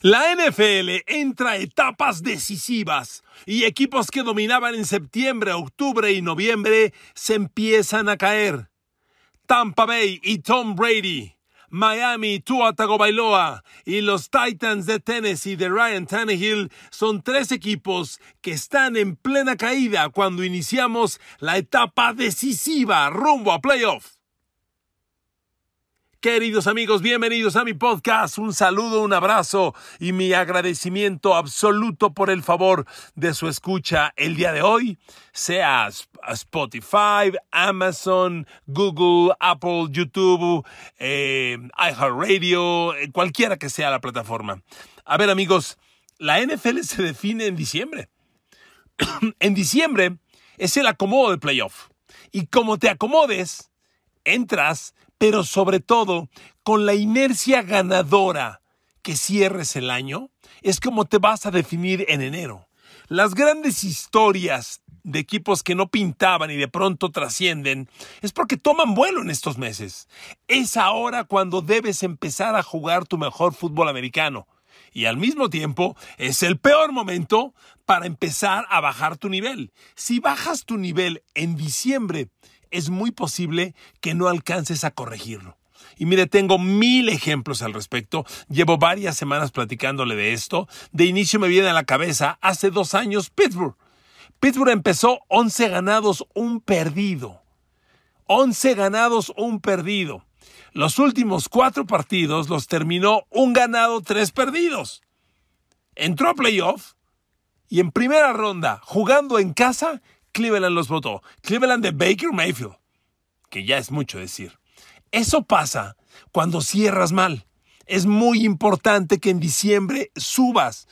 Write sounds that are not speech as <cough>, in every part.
La NFL entra a etapas decisivas y equipos que dominaban en septiembre, octubre y noviembre se empiezan a caer. Tampa Bay y Tom Brady, Miami, Tua Tagovailoa y los Titans de Tennessee de Ryan Tannehill son tres equipos que están en plena caída cuando iniciamos la etapa decisiva rumbo a playoff. Queridos amigos, bienvenidos a mi podcast. Un saludo, un abrazo y mi agradecimiento absoluto por el favor de su escucha el día de hoy, sea Spotify, Amazon, Google, Apple, YouTube, eh, iHeartRadio, eh, cualquiera que sea la plataforma. A ver amigos, la NFL se define en diciembre. <clears throat> en diciembre es el acomodo de playoff. Y como te acomodes, entras pero sobre todo con la inercia ganadora que cierres el año, es como te vas a definir en enero. Las grandes historias de equipos que no pintaban y de pronto trascienden es porque toman vuelo en estos meses. Es ahora cuando debes empezar a jugar tu mejor fútbol americano. Y al mismo tiempo es el peor momento para empezar a bajar tu nivel. Si bajas tu nivel en diciembre es muy posible que no alcances a corregirlo. Y mire, tengo mil ejemplos al respecto. Llevo varias semanas platicándole de esto. De inicio me viene a la cabeza hace dos años Pittsburgh. Pittsburgh empezó 11 ganados, un perdido. 11 ganados, un perdido. Los últimos cuatro partidos los terminó un ganado, tres perdidos. Entró a playoff y en primera ronda, jugando en casa, Cleveland los votó. Cleveland de Baker Mayfield, que ya es mucho decir. Eso pasa cuando cierras mal. Es muy importante que en diciembre subas.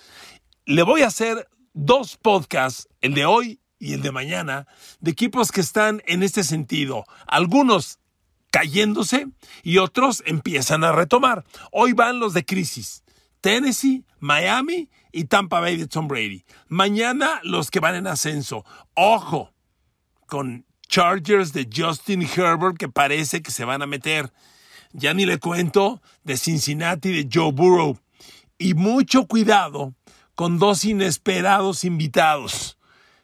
Le voy a hacer dos podcasts, el de hoy y el de mañana, de equipos que están en este sentido. Algunos cayéndose y otros empiezan a retomar. Hoy van los de crisis. Tennessee, Miami y Tampa Bay de Tom Brady. Mañana los que van en ascenso. Ojo con Chargers de Justin Herbert que parece que se van a meter. Ya ni le cuento de Cincinnati de Joe Burrow. Y mucho cuidado con dos inesperados invitados.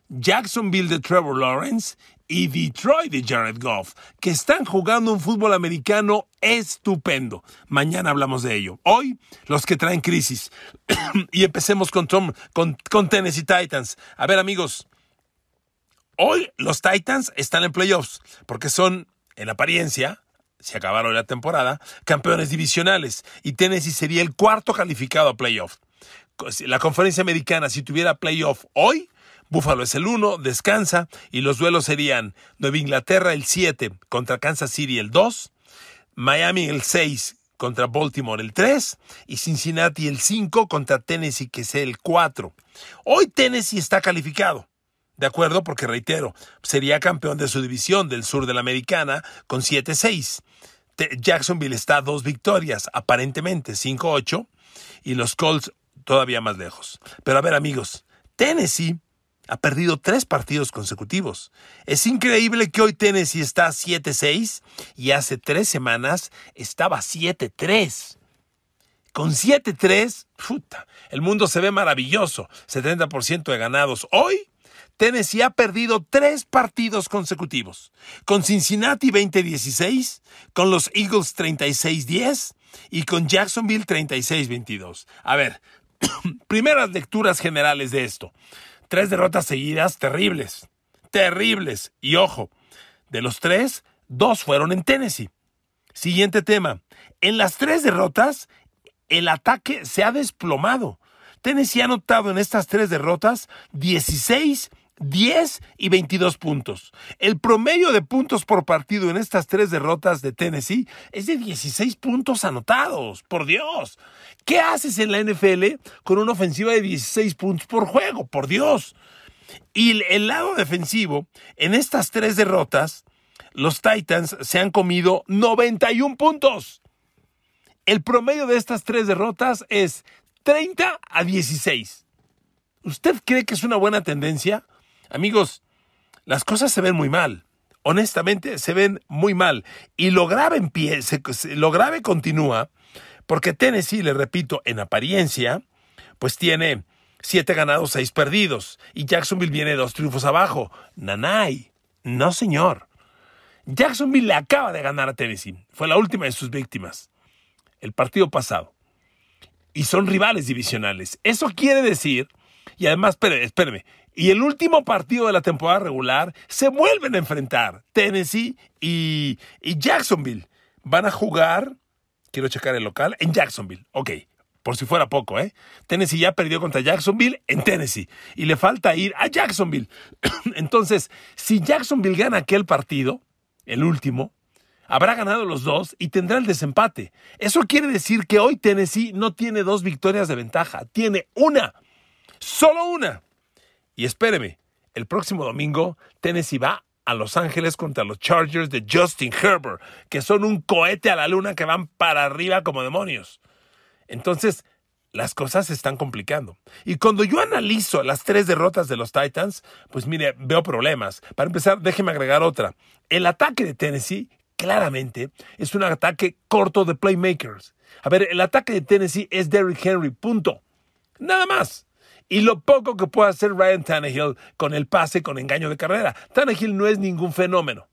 Jacksonville de Trevor Lawrence y Detroit de Jared Goff, que están jugando un fútbol americano estupendo. Mañana hablamos de ello. Hoy, los que traen crisis. <clears throat> y empecemos con, Tom, con, Tennessee Titans. A ver, amigos, hoy los Titans están en playoffs porque son, en apariencia, si acabaron la temporada, campeones divisionales y Tennessee sería el cuarto calificado a playoff. La conferencia americana, si tuviera playoff hoy, Buffalo es el 1, descansa y los duelos serían Nueva Inglaterra el 7 contra Kansas City el 2, Miami el 6 contra Baltimore el 3 y Cincinnati el 5 contra Tennessee que es el 4. Hoy Tennessee está calificado. De acuerdo, porque reitero, sería campeón de su división del sur de la americana con 7-6. Jacksonville está a dos victorias, aparentemente 5-8, y los Colts todavía más lejos. Pero a ver amigos, Tennessee ha perdido tres partidos consecutivos. Es increíble que hoy Tennessee está 7-6 y hace tres semanas estaba 7-3. Con 7-3, el mundo se ve maravilloso. 70% de ganados. Hoy, Tennessee ha perdido tres partidos consecutivos. Con Cincinnati 20-16, con los Eagles 36-10 y con Jacksonville 36-22. A ver, <clears throat> primeras lecturas generales de esto. Tres derrotas seguidas terribles, terribles. Y ojo, de los tres, dos fueron en Tennessee. Siguiente tema. En las tres derrotas, el ataque se ha desplomado. Tennessee ha anotado en estas tres derrotas 16 10 y 22 puntos. El promedio de puntos por partido en estas tres derrotas de Tennessee es de 16 puntos anotados. Por Dios. ¿Qué haces en la NFL con una ofensiva de 16 puntos por juego? Por Dios. Y el lado defensivo, en estas tres derrotas, los Titans se han comido 91 puntos. El promedio de estas tres derrotas es 30 a 16. ¿Usted cree que es una buena tendencia? Amigos, las cosas se ven muy mal. Honestamente, se ven muy mal. Y lo grave, continúa porque Tennessee, le repito, en apariencia, pues tiene siete ganados, seis perdidos. Y Jacksonville viene dos triunfos abajo. Nanay. No, señor. Jacksonville le acaba de ganar a Tennessee. Fue la última de sus víctimas. El partido pasado. Y son rivales divisionales. Eso quiere decir, y además, espéreme, y el último partido de la temporada regular se vuelven a enfrentar Tennessee y, y Jacksonville. Van a jugar, quiero checar el local, en Jacksonville. Ok, por si fuera poco, ¿eh? Tennessee ya perdió contra Jacksonville en Tennessee y le falta ir a Jacksonville. <clears throat> Entonces, si Jacksonville gana aquel partido, el último, habrá ganado los dos y tendrá el desempate. Eso quiere decir que hoy Tennessee no tiene dos victorias de ventaja, tiene una, solo una. Y espéreme, el próximo domingo Tennessee va a Los Ángeles contra los Chargers de Justin Herbert, que son un cohete a la luna que van para arriba como demonios. Entonces, las cosas se están complicando. Y cuando yo analizo las tres derrotas de los Titans, pues mire, veo problemas. Para empezar, déjeme agregar otra. El ataque de Tennessee, claramente, es un ataque corto de playmakers. A ver, el ataque de Tennessee es Derrick Henry, punto. Nada más. Y lo poco que puede hacer Ryan Tannehill con el pase con engaño de carrera. Tannehill no es ningún fenómeno.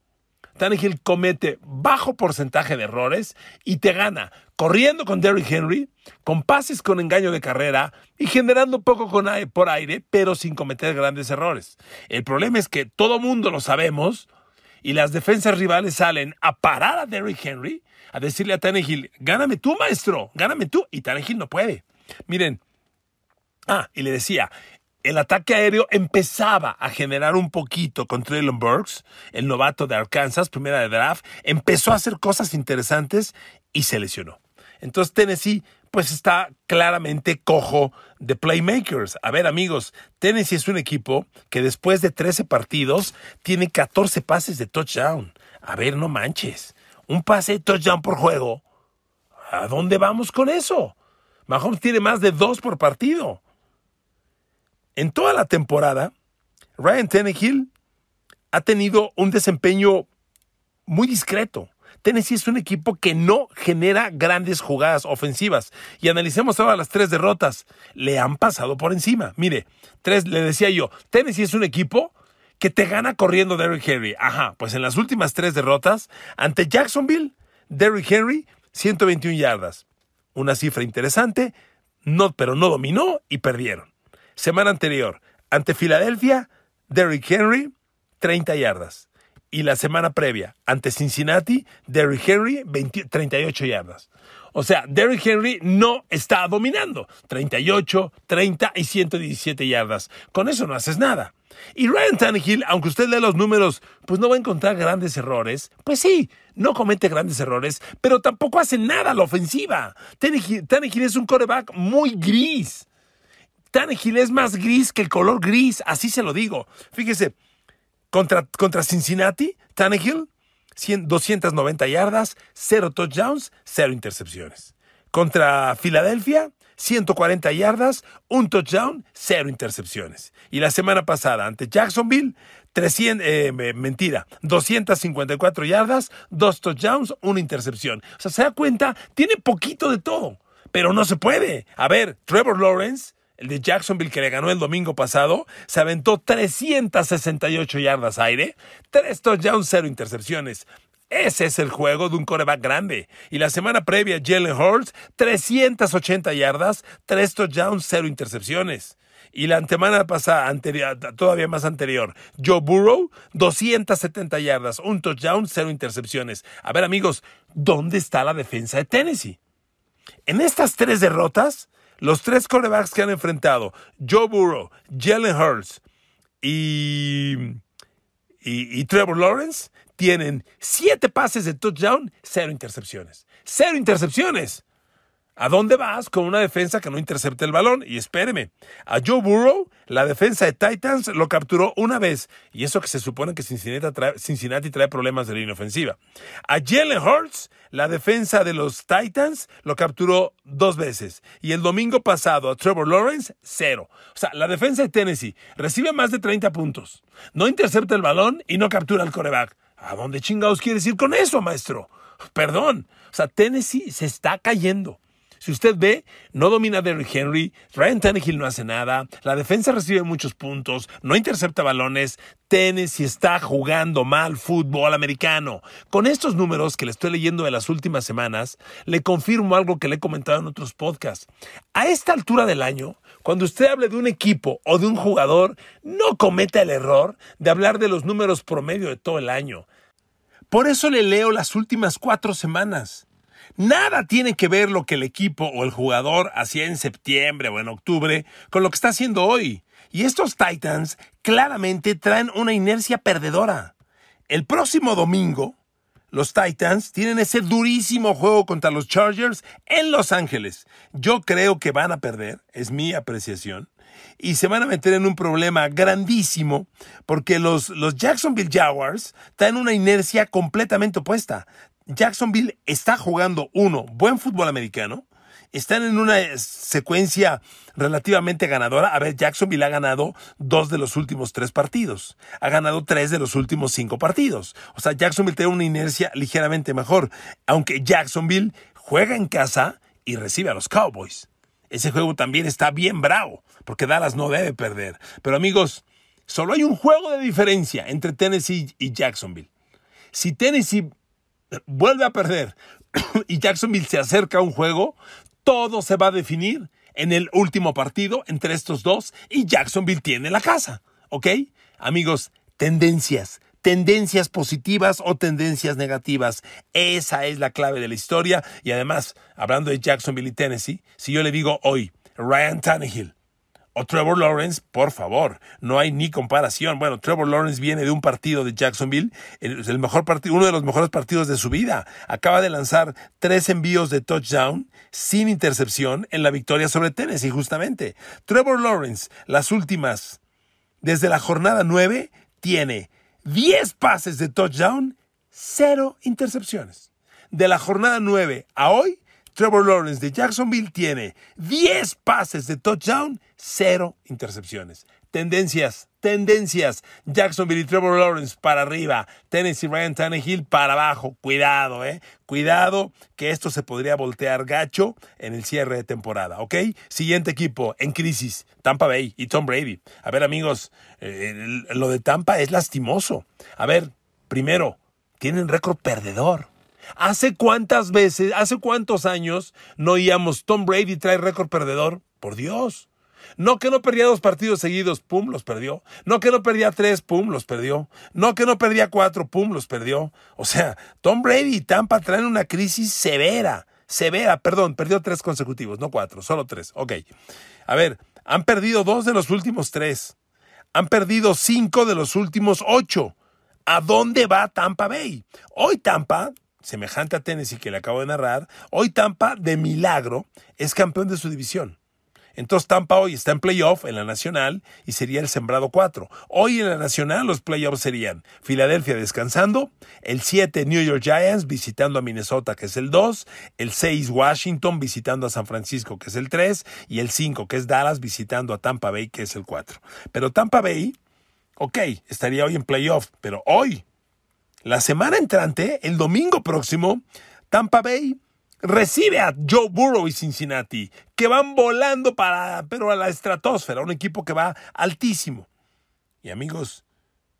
Tannehill comete bajo porcentaje de errores y te gana corriendo con Derrick Henry, con pases con engaño de carrera y generando poco con por aire, pero sin cometer grandes errores. El problema es que todo mundo lo sabemos y las defensas rivales salen a parar a Derrick Henry, a decirle a Tannehill, gáname tú, maestro, gáname tú. Y Tannehill no puede. Miren, ah, y le decía, el ataque aéreo empezaba a generar un poquito con Traylon Burks, el novato de Arkansas, primera de draft, empezó a hacer cosas interesantes y se lesionó. Entonces Tennessee pues está claramente cojo de playmakers. A ver amigos, Tennessee es un equipo que después de 13 partidos tiene 14 pases de touchdown. A ver, no manches. Un pase de touchdown por juego. ¿A dónde vamos con eso? Mahomes tiene más de dos por partido. En toda la temporada, Ryan Tannehill ha tenido un desempeño muy discreto. Tennessee es un equipo que no genera grandes jugadas ofensivas. Y analicemos ahora las tres derrotas. Le han pasado por encima. Mire, tres, le decía yo, Tennessee es un equipo que te gana corriendo Derrick Henry. Ajá, pues en las últimas tres derrotas, ante Jacksonville, Derrick Henry, 121 yardas. Una cifra interesante, no, pero no dominó y perdieron. Semana anterior, ante Filadelfia, Derrick Henry, 30 yardas. Y la semana previa, ante Cincinnati, Derrick Henry, 38 yardas. O sea, Derrick Henry no está dominando. 38, 30 y 117 yardas. Con eso no haces nada. Y Ryan Tannehill, aunque usted lee los números, pues no va a encontrar grandes errores. Pues sí, no comete grandes errores, pero tampoco hace nada a la ofensiva. Tannehill, es un coreback muy gris. Tannehill es más gris que el color gris, así se lo digo. Fíjese, contra, Cincinnati, Tannehill, 290 yardas, 0 touchdowns, 0 intercepciones. Contra Filadelfia, 140 yardas, un touchdown, 0 intercepciones. Y la semana pasada ante Jacksonville, 300, eh, mentira, 254 yardas, 2 touchdowns, una intercepción. O sea, se da cuenta, tiene poquito de todo, pero no se puede. A ver, Trevor Lawrence el de Jacksonville que le ganó el domingo pasado, se aventó 368 yardas aire, 3 touchdowns, 0 intercepciones. Ese es el juego de un coreback grande. Y la semana previa, Jalen Hurts, 380 yardas, 3 touchdowns, 0 intercepciones. Y la semana pasada, anterior, todavía más anterior, Joe Burrow, 270 yardas, un touchdown, 0 intercepciones. A ver amigos, ¿dónde está la defensa de Tennessee? En estas tres derrotas, los tres corebacks que han enfrentado, Joe Burrow, Jalen Hurts y, y, Trevor Lawrence, tienen siete pases de touchdown, cero intercepciones. ¡Cero intercepciones! ¿A dónde vas con una defensa que no intercepte el balón? Y espéreme, a Joe Burrow, la defensa de Titans lo capturó una vez, y eso que se supone que Cincinnati trae, problemas de línea ofensiva. A Jalen Hurts, la defensa de los Titans, lo capturó dos veces. Y el domingo pasado a Trevor Lawrence, cero. O sea, la defensa de Tennessee recibe más de 30 puntos, no intercepta el balón y no captura el coreback. ¿A dónde chingados quieres ir con eso, maestro? Perdón. O sea, Tennessee se está cayendo. Si usted ve, no domina Derrick Henry, Ryan Tannehill no hace nada, la defensa recibe muchos puntos, no intercepta balones, Tennessee está jugando mal fútbol americano. Con estos números que le estoy leyendo de las últimas semanas, le confirmo algo que le he comentado en otros podcasts. A esta altura del año, cuando usted hable de un equipo o de un jugador, no cometa el error de hablar de los números promedio de todo el año. Por eso le leo las últimas cuatro semanas. Nada tiene que ver lo que el equipo o el jugador hacía en septiembre o en octubre con lo que está haciendo hoy. Y estos Titans claramente traen una inercia perdedora. El próximo domingo, los Titans tienen ese durísimo juego contra los Chargers en Los Ángeles. Yo creo que van a perder, es mi apreciación, y se van a meter en un problema grandísimo porque los, los Jacksonville Jaguars traen una inercia completamente opuesta. Jacksonville está jugando, uno, buen fútbol americano, están en una secuencia relativamente ganadora. A ver, Jacksonville ha ganado dos de los últimos tres partidos. Ha ganado tres de los últimos cinco partidos. O sea, Jacksonville tiene una inercia ligeramente mejor. Aunque Jacksonville juega en casa y recibe a los Cowboys. Ese juego también está bien bravo, porque Dallas no debe perder. Pero amigos, solo hay un juego de diferencia entre Tennessee y Jacksonville. Si Tennessee vuelve a perder <clears throat> y Jacksonville se acerca a un juego, todo se va a definir en el último partido entre estos dos y Jacksonville tiene la casa. ¿Ok? Amigos, tendencias. Tendencias positivas o tendencias negativas. Esa es la clave de la historia. Y además, hablando de Jacksonville y Tennessee, si yo le digo hoy, Ryan Tannehill, Trevor Lawrence, por favor, no hay ni comparación. Bueno, Trevor Lawrence viene de un partido de Jacksonville, el, mejor partido, uno de los mejores partidos de su vida. Acaba de lanzar tres envíos de touchdown sin intercepción en la victoria sobre Tennessee, justamente. Trevor Lawrence, las últimas, desde la jornada 9, tiene 10 pases de touchdown, cero intercepciones. De la jornada 9 a hoy, Trevor Lawrence de Jacksonville tiene 10 pases de touchdown, cero intercepciones. Tendencias, tendencias. Jacksonville y Trevor Lawrence para arriba. Tennessee Ryan Tannehill para abajo. Cuidado, eh. Cuidado que esto se podría voltear gacho en el cierre de temporada, ¿ok? Siguiente equipo en crisis. Tampa Bay y Tom Brady. A ver, amigos, eh, lo de Tampa es lastimoso. A ver, primero, tienen récord perdedor. ¿Hace cuántas veces, hace cuántos años no oíamos Tom Brady trae récord perdedor? Por Dios. No que no perdía dos partidos seguidos, pum, los perdió. No que no perdía tres, pum, los perdió. No que no perdía cuatro, pum, los perdió. O sea, Tom Brady y Tampa traen una crisis severa, severa, perdón, perdió tres consecutivos, no cuatro, solo tres. Ok. A ver, han perdido dos de los últimos tres. Han perdido cinco de los últimos ocho. ¿A dónde va Tampa Bay? Hoy Tampa semejante a Tennessee que le acabo de narrar, hoy Tampa, de milagro, es campeón de su división. Entonces Tampa hoy está en playoff en la nacional y sería el sembrado 4. Hoy en la nacional los playoffs serían Filadelfia descansando, el 7 New York Giants visitando a Minnesota que es el 2, el 6 Washington visitando a San Francisco que es el 3 y el 5 que es Dallas visitando a Tampa Bay que es el 4. Pero Tampa Bay, ok, estaría hoy en playoff, pero hoy la semana entrante, el domingo próximo, Tampa Bay recibe a Joe Burrow y Cincinnati, que van volando para, pero a la estratosfera, un equipo que va altísimo. Y amigos,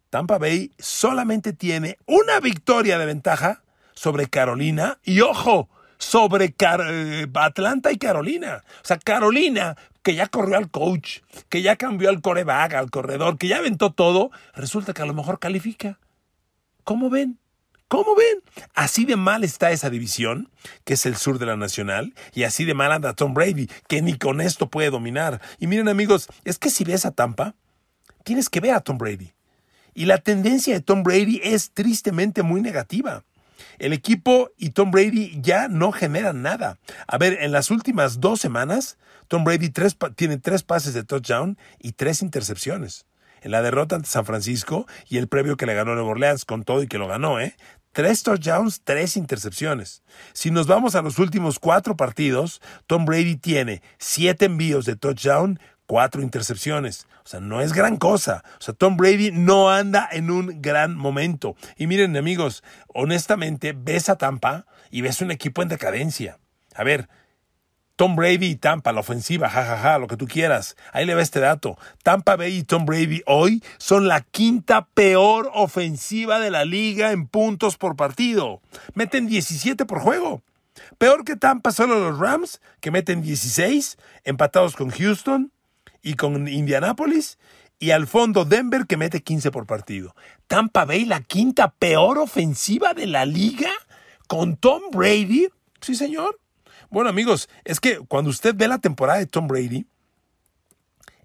Tampa Bay solamente tiene una victoria de ventaja sobre Carolina y ojo, sobre eh, Atlanta y Carolina. O sea, Carolina, que ya corrió al coach, que ya cambió al coreback, al corredor, que ya aventó todo, resulta que a lo mejor califica. ¿Cómo ven? ¿Cómo ven? Así de mal está esa división, que es el sur de la Nacional, y así de mal anda Tom Brady, que ni con esto puede dominar. Y miren amigos, es que si ves a Tampa, tienes que ver a Tom Brady. Y la tendencia de Tom Brady es tristemente muy negativa. El equipo y Tom Brady ya no generan nada. A ver, en las últimas dos semanas, Tom Brady tiene tres pases de touchdown y tres intercepciones en la derrota ante San Francisco y el previo que le ganó Nueva Orleans, con todo y que lo ganó, ¿eh? Tres touchdowns, tres intercepciones. Si nos vamos a los últimos cuatro partidos, Tom Brady tiene siete envíos de touchdown, cuatro intercepciones. O sea, no es gran cosa. O sea, Tom Brady no anda en un gran momento. Y miren, amigos, honestamente, ves a Tampa y ves un equipo en decadencia. A ver, Tom Brady y Tampa, la ofensiva, jajaja, lo que tú quieras. Ahí le va este dato. Tampa Bay y Tom Brady hoy son la quinta peor ofensiva de la liga en puntos por partido. Meten 17 por juego. Peor que Tampa solo los Rams, que meten 16, empatados con Houston y con Indianapolis. Y al fondo Denver, que mete 15 por partido. Tampa Bay, la quinta peor ofensiva de la liga, con Tom Brady. Sí, señor. Bueno, amigos, es que cuando usted ve la temporada de Tom Brady,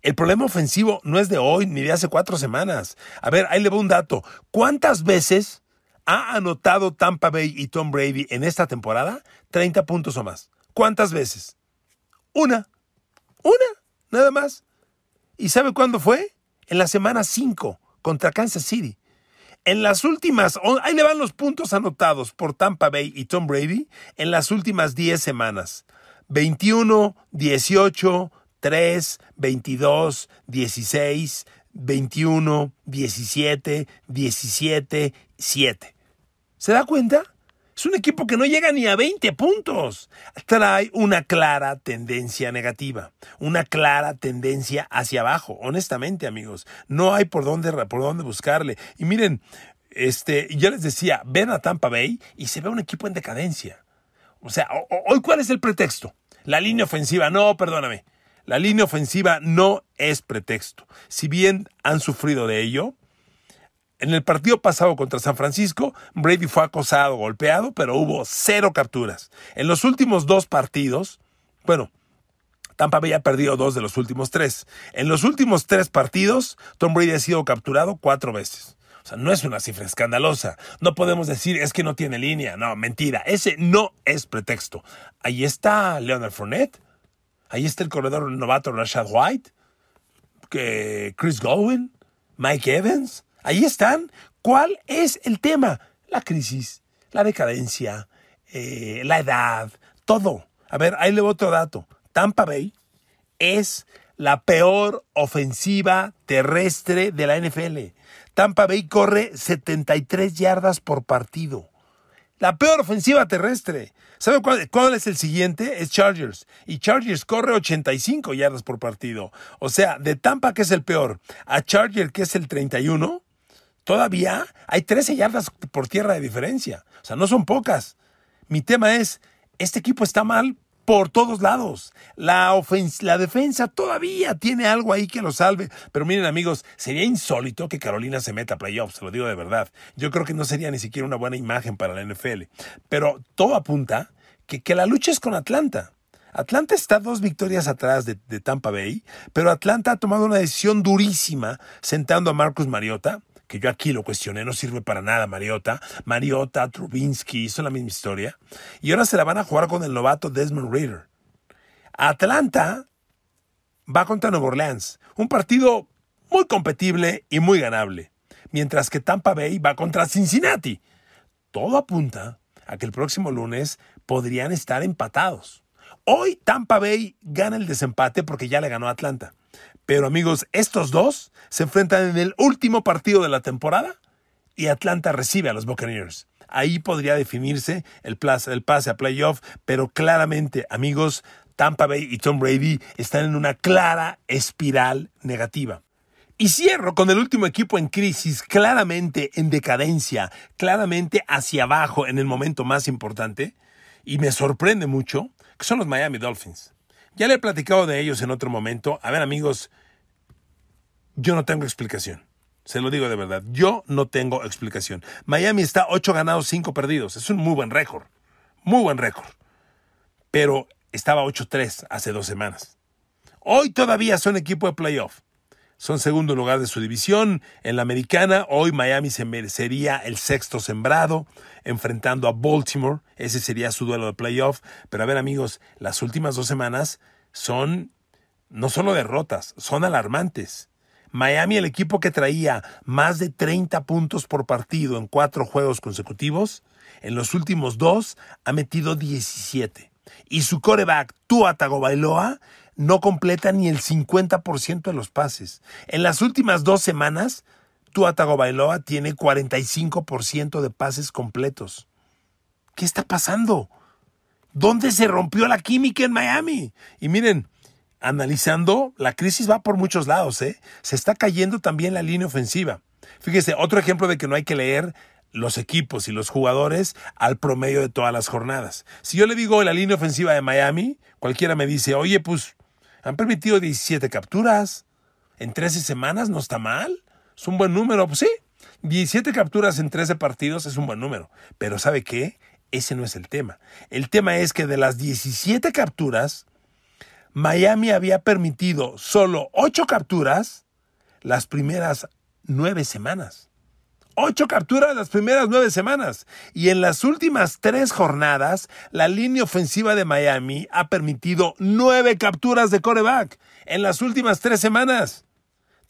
el problema ofensivo no es de hoy ni de hace cuatro semanas. A ver, ahí le va un dato. ¿Cuántas veces ha anotado Tampa Bay y Tom Brady en esta temporada 30 puntos o más. ¿Cuántas veces? Una. Una, nada más. ¿Y sabe cuándo fue? En la semana 5 contra Kansas City. En las últimas, ahí le van los puntos anotados por Tampa Bay y Tom Brady en las últimas 10 semanas. 21, 18, 3, 22, 16, 21, 17, 17, 7. ¿Se da cuenta? Es un equipo que no llega ni a 20 puntos. Trae una clara tendencia negativa, una clara tendencia hacia abajo. Honestamente, amigos, no hay por dónde, por dónde buscarle. Y miren, este, yo les decía, ven a Tampa Bay y se ve un equipo en decadencia. O sea, hoy cuál es el pretexto? La línea ofensiva, no, perdóname. La línea ofensiva no es pretexto. Si bien han sufrido de ello, en el partido pasado contra San Francisco, Brady fue acosado, golpeado, pero hubo cero capturas. En los últimos dos partidos, bueno, Tampa Bay ha perdido dos de los últimos tres. En los últimos tres partidos, Tom Brady ha sido capturado cuatro veces. O sea, no es una cifra escandalosa. No podemos decir es que no tiene línea. No, mentira. Ese no es pretexto. Ahí está Leonard Fournette. Ahí está el corredor novato Rashad White. Chris Gowen. Mike Evans. Ahí están. ¿Cuál es el tema? La crisis, la decadencia, eh, la edad, todo. A ver, ahí le voy otro dato. Tampa Bay es la peor ofensiva terrestre de la NFL. Tampa Bay corre 73 yardas por partido. La peor ofensiva terrestre. ¿Sabe cuál, cuál, es el siguiente? Es Chargers. Y Chargers corre 85 yardas por partido. O sea, de Tampa, que es el peor, a Chargers, que es el 31, todavía hay 13 yardas por tierra de diferencia. O sea, no son pocas. Mi tema es, este equipo está mal por todos lados. La, la defensa todavía tiene algo ahí que lo salve. Pero miren amigos, sería insólito que Carolina se meta a playoffs, se lo digo de verdad. Yo creo que no sería ni siquiera una buena imagen para la NFL. Pero todo apunta que, que la lucha es con Atlanta. Atlanta está dos victorias atrás de, de, Tampa Bay, pero Atlanta ha tomado una decisión durísima sentando a Marcus Mariota que yo aquí lo cuestioné, no sirve para nada Mariota. Mariota, Trubinsky, son la misma historia. Y ahora se la van a jugar con el novato Desmond Reader. Atlanta va contra Nueva Orleans, un partido muy competible y muy ganable, mientras que Tampa Bay va contra Cincinnati. Todo apunta a que el próximo lunes podrían estar empatados. Hoy Tampa Bay gana el desempate porque ya le ganó a Atlanta. Pero amigos, estos dos se enfrentan en el último partido de la temporada y Atlanta recibe a los Buccaneers. Ahí podría definirse el, el pase a playoff, pero claramente, amigos, Tampa Bay y Tom Brady están en una clara espiral negativa. Y cierro con el último equipo en crisis, claramente en decadencia, claramente hacia abajo en el momento más importante, y me sorprende mucho, que son los Miami Dolphins. Ya le he platicado de ellos en otro momento. A ver, amigos, yo no tengo explicación. Se lo digo de verdad. Yo no tengo explicación. Miami está 8 ganados, 5 perdidos. Es un muy buen récord. Muy buen récord. Pero estaba 8-3 hace dos semanas. Hoy todavía son equipo de playoff. Son segundo lugar de su división. En la americana, hoy Miami se merecería el sexto sembrado, enfrentando a Baltimore. Ese sería su duelo de playoff. Pero a ver, amigos, las últimas dos semanas son no solo derrotas, son alarmantes. Miami, el equipo que traía más de 30 puntos por partido en cuatro juegos consecutivos, en los últimos dos ha metido 17. Y su coreback, Tua Tagovailoa, no completa ni el 50% de los pases. En las últimas dos semanas, Tua Tagovailoa tiene 45% de pases completos. ¿Qué está pasando? ¿Dónde se rompió la química en Miami? Y miren, analizando, la crisis va por muchos lados, ¿eh? Se está cayendo también la línea ofensiva. Fíjese, otro ejemplo de que no hay que leer los equipos y los jugadores al promedio de todas las jornadas. Si yo le digo la línea ofensiva de Miami, cualquiera me dice, oye, pues han permitido 17 capturas en 13 semanas, no está mal, es un buen número, pues sí, 17 capturas en 13 partidos es un buen número, pero ¿sabe qué? Ese no es el tema. El tema es que de las 17 capturas, Miami había permitido solo 8 capturas las primeras 9 semanas. 8 capturas las primeras 9 semanas. Y en las últimas 3 jornadas, la línea ofensiva de Miami ha permitido 9 capturas de coreback. En las últimas 3 semanas.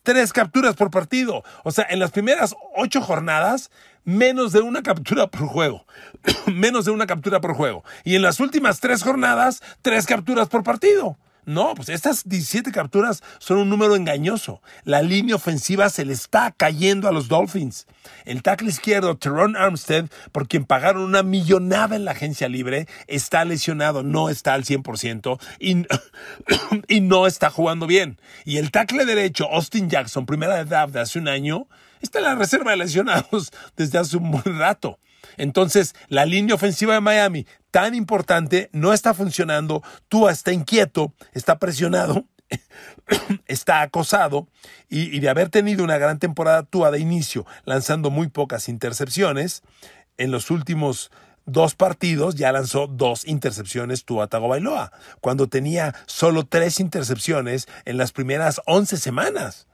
3 capturas por partido. O sea, en las primeras 8 jornadas, menos de una captura por juego. <coughs> menos de una captura por juego. Y en las últimas 3 jornadas, 3 capturas por partido. No, pues estas 17 capturas son un número engañoso. La línea ofensiva se le está cayendo a los Dolphins. El tackle izquierdo, Teron Armstead, por quien pagaron una millonada en la agencia libre, está lesionado, no está al 100% y, <coughs> y no está jugando bien. Y el tackle derecho, Austin Jackson, primera edad de hace un año, está en la reserva de lesionados <laughs> desde hace un buen rato. Entonces, la línea ofensiva de Miami, tan importante, no está funcionando. Tua está inquieto, está presionado, <coughs> está acosado y, de haber tenido una gran temporada Tua de inicio, lanzando muy pocas intercepciones, en los últimos dos partidos ya lanzó dos intercepciones Tua Tagovailoa, cuando tenía solo tres intercepciones en las primeras 11 semanas.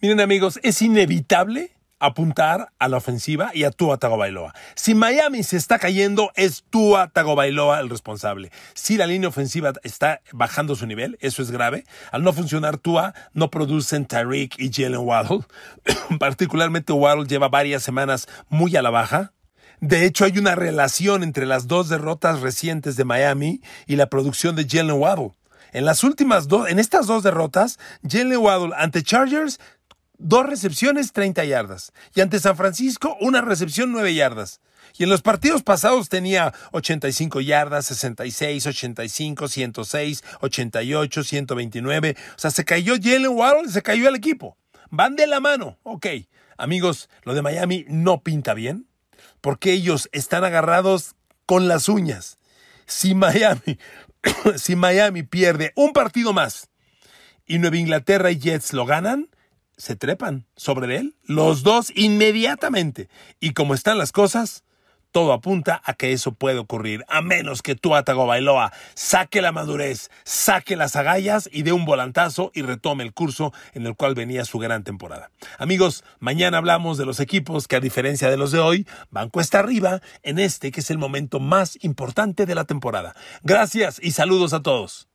Miren amigos, es inevitable apuntar a la ofensiva y a Tua Tagovailoa. Si Miami se está cayendo, es Tua Tagovailoa el responsable. Si la línea ofensiva está bajando su nivel, eso es grave. Al no funcionar Tua, no producen Tyreek y Jalen Waddle. <coughs> Particularmente Waddle lleva varias semanas muy a la baja. De hecho, hay una relación entre las dos derrotas recientes de Miami y la producción de Jalen Waddle. En las últimas dos, en estas dos derrotas, Jalen Waddle ante Chargers dos recepciones, 30 yardas. Y ante San Francisco, una recepción, 9 yardas. Y en los partidos pasados tenía 85 yardas, 66, 85, 106, 88, 129. O sea, se cayó Jalen Waddle, se cayó el equipo. Van de la mano. Ok, amigos, lo de Miami no pinta bien porque ellos están agarrados con las uñas. Si Miami, <coughs> si Miami pierde un partido más y Nueva Inglaterra y Jets lo ganan, se trepan sobre él, los dos inmediatamente. Y como están las cosas, todo apunta a que eso puede ocurrir, a menos que tú, Bailoa, saque la madurez, saque las agallas y dé un volantazo y retome el curso en el cual venía su gran temporada. Amigos, mañana hablamos de los equipos que a diferencia de los de hoy, van cuesta arriba en este que es el momento más importante de la temporada. Gracias y saludos a todos.